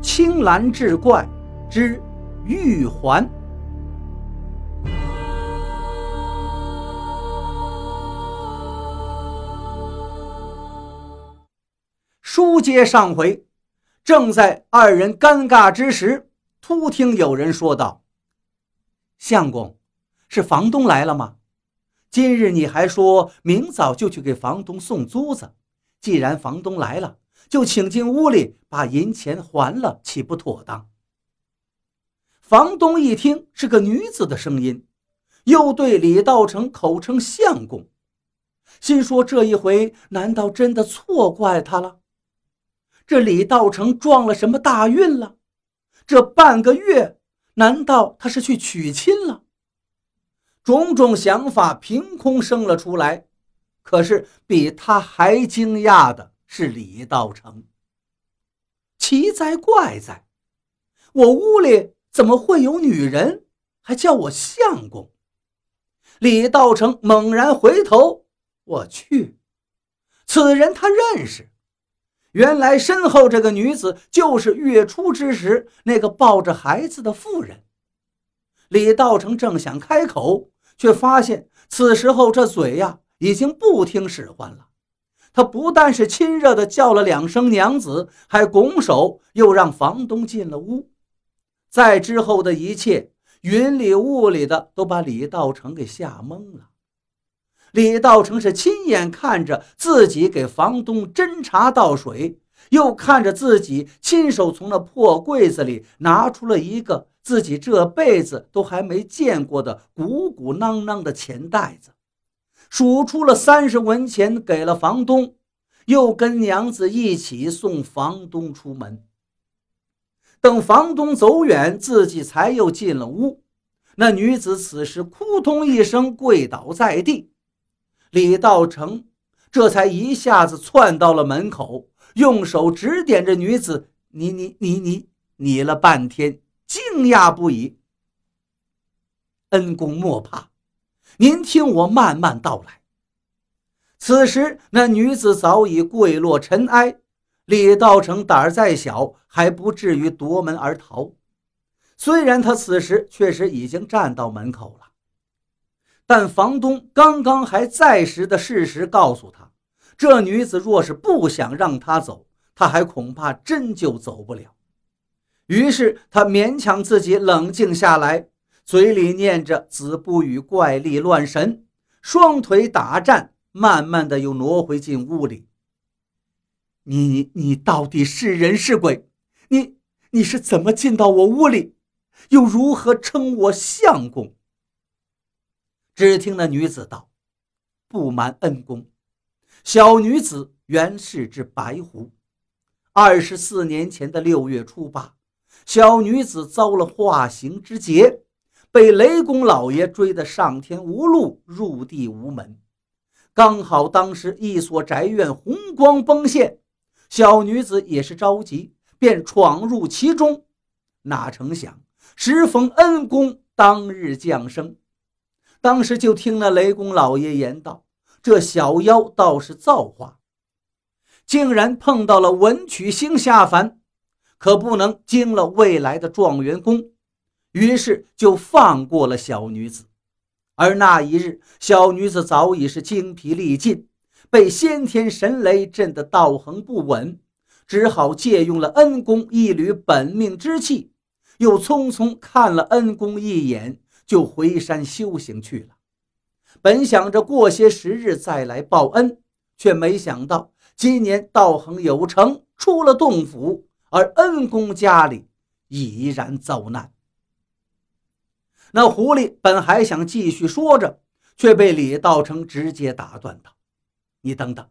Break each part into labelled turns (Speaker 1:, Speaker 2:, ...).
Speaker 1: 青蓝志怪之玉环。书接上回，正在二人尴尬之时，突听有人说道：“相公，是房东来了吗？今日你还说明早就去给房东送租子，既然房东来了，就请进屋里把银钱还了，岂不妥当？”房东一听是个女子的声音，又对李道成口称相公，心说这一回难道真的错怪他了？这李道成撞了什么大运了？这半个月，难道他是去娶亲了？种种想法凭空生了出来。可是比他还惊讶的是李道成。奇哉怪哉，我屋里怎么会有女人，还叫我相公？李道成猛然回头，我去，此人他认识。原来身后这个女子就是月初之时那个抱着孩子的妇人。李道成正想开口，却发现此时候这嘴呀已经不听使唤了。他不但是亲热的叫了两声娘子，还拱手又让房东进了屋。在之后的一切，云里雾里的都把李道成给吓懵了。李道成是亲眼看着自己给房东斟茶倒水，又看着自己亲手从那破柜子里拿出了一个自己这辈子都还没见过的鼓鼓囊囊的钱袋子，数出了三十文钱给了房东，又跟娘子一起送房东出门。等房东走远，自己才又进了屋。那女子此时扑通一声跪倒在地。李道成这才一下子窜到了门口，用手指点着女子：“你你你你你了半天，惊讶不已。”恩公莫怕，您听我慢慢道来。此时那女子早已跪落尘埃，李道成胆儿再小，还不至于夺门而逃。虽然他此时确实已经站到门口了。但房东刚刚还在时的事实告诉他，这女子若是不想让他走，他还恐怕真就走不了。于是他勉强自己冷静下来，嘴里念着“子不语怪力乱神”，双腿打颤，慢慢的又挪回进屋里。你你到底是人是鬼？你你是怎么进到我屋里，又如何称我相公？只听那女子道：“不瞒恩公，小女子原是只白狐。二十四年前的六月初八，小女子遭了化形之劫，被雷公老爷追得上天无路，入地无门。刚好当时一所宅院红光崩现，小女子也是着急，便闯入其中。哪成想，时逢恩公当日降生。”当时就听那雷公老爷言道：“这小妖倒是造化，竟然碰到了文曲星下凡，可不能惊了未来的状元公。”于是就放过了小女子。而那一日，小女子早已是精疲力尽，被先天神雷震得道行不稳，只好借用了恩公一缕本命之气，又匆匆看了恩公一眼。就回山修行去了。本想着过些时日再来报恩，却没想到今年道行有成，出了洞府，而恩公家里已然遭难。那狐狸本还想继续说着，却被李道成直接打断道：“你等等，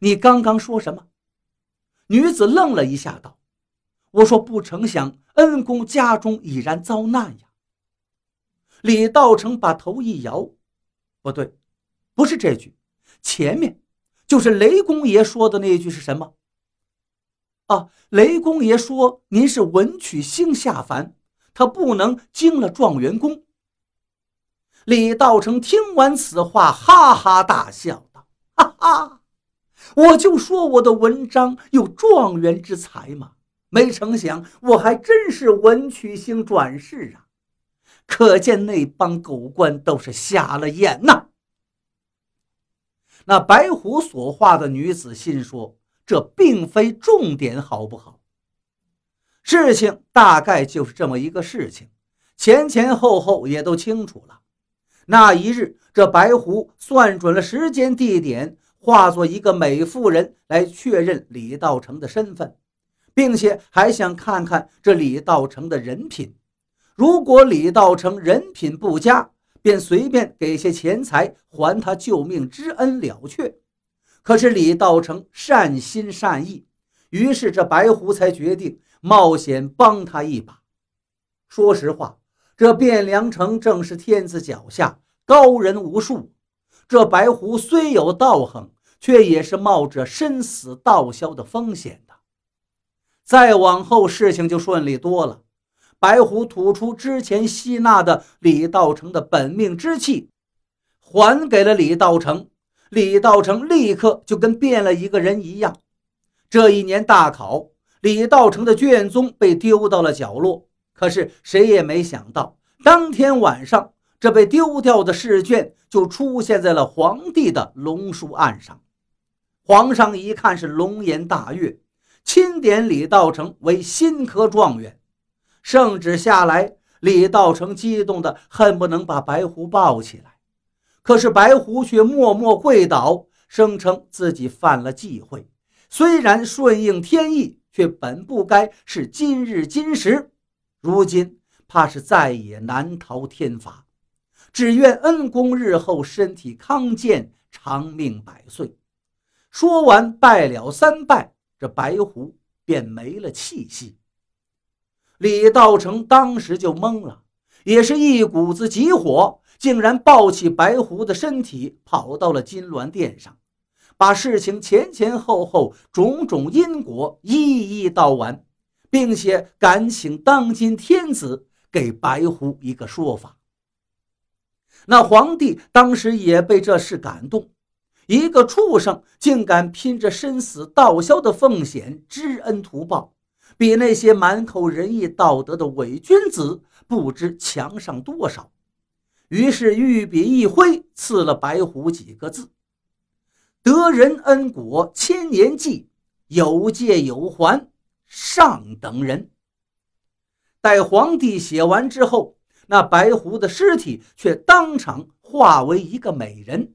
Speaker 1: 你刚刚说什么？”女子愣了一下，道：“我说不成想，恩公家中已然遭难呀。”李道成把头一摇，不对，不是这句，前面就是雷公爷说的那句是什么？啊，雷公爷说您是文曲星下凡，他不能惊了状元公。李道成听完此话，哈哈大笑道：“哈哈，我就说我的文章有状元之才嘛，没成想我还真是文曲星转世啊！可见那帮狗官都是瞎了眼呐。那白虎所画的女子心说：“这并非重点，好不好？事情大概就是这么一个事情，前前后后也都清楚了。那一日，这白狐算准了时间地点，化作一个美妇人来确认李道成的身份，并且还想看看这李道成的人品。如果李道成人品不佳，便随便给些钱财还他救命之恩了却。可是李道成善心善意，于是这白狐才决定冒险帮他一把。说实话，这汴梁城正是天子脚下，高人无数。这白狐虽有道行，却也是冒着生死道消的风险的。再往后，事情就顺利多了。白狐吐出之前吸纳的李道成的本命之气，还给了李道成。李道成立刻就跟变了一个人一样。这一年大考，李道成的卷宗被丢到了角落。可是谁也没想到，当天晚上，这被丢掉的试卷就出现在了皇帝的龙书案上。皇上一看是龙颜大悦，钦点李道成为新科状元。圣旨下来，李道成激动的恨不能把白狐抱起来，可是白狐却默默跪倒，声称自己犯了忌讳。虽然顺应天意，却本不该是今日今时，如今怕是再也难逃天罚。只愿恩公日后身体康健，长命百岁。说完，拜了三拜，这白狐便没了气息。李道成当时就懵了，也是一股子急火，竟然抱起白狐的身体，跑到了金銮殿上，把事情前前后后种种因果一一道完，并且敢请当今天子给白狐一个说法。那皇帝当时也被这事感动，一个畜生竟敢拼着生死道消的奉险知恩图报。比那些满口仁义道德的伪君子不知强上多少。于是御笔一挥，赐了白虎几个字：“得人恩果千年记，有借有还，上等人。”待皇帝写完之后，那白狐的尸体却当场化为一个美人，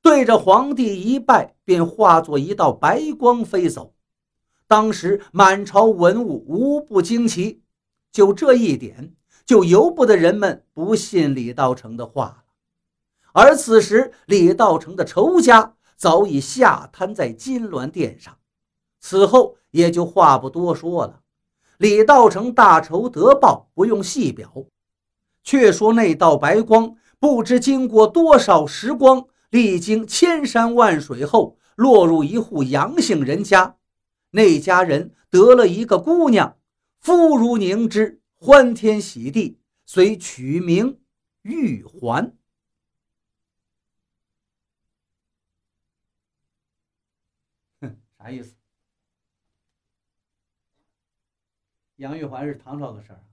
Speaker 1: 对着皇帝一拜，便化作一道白光飞走。当时满朝文武无不惊奇，就这一点，就由不得人们不信李道成的话了。而此时，李道成的仇家早已下瘫在金銮殿上，此后也就话不多说了。李道成大仇得报，不用细表。却说那道白光，不知经过多少时光，历经千山万水后，落入一户杨姓人家。那家人得了一个姑娘，肤如凝脂，欢天喜地，遂取名玉环。啥意思？杨玉环是唐朝的事儿。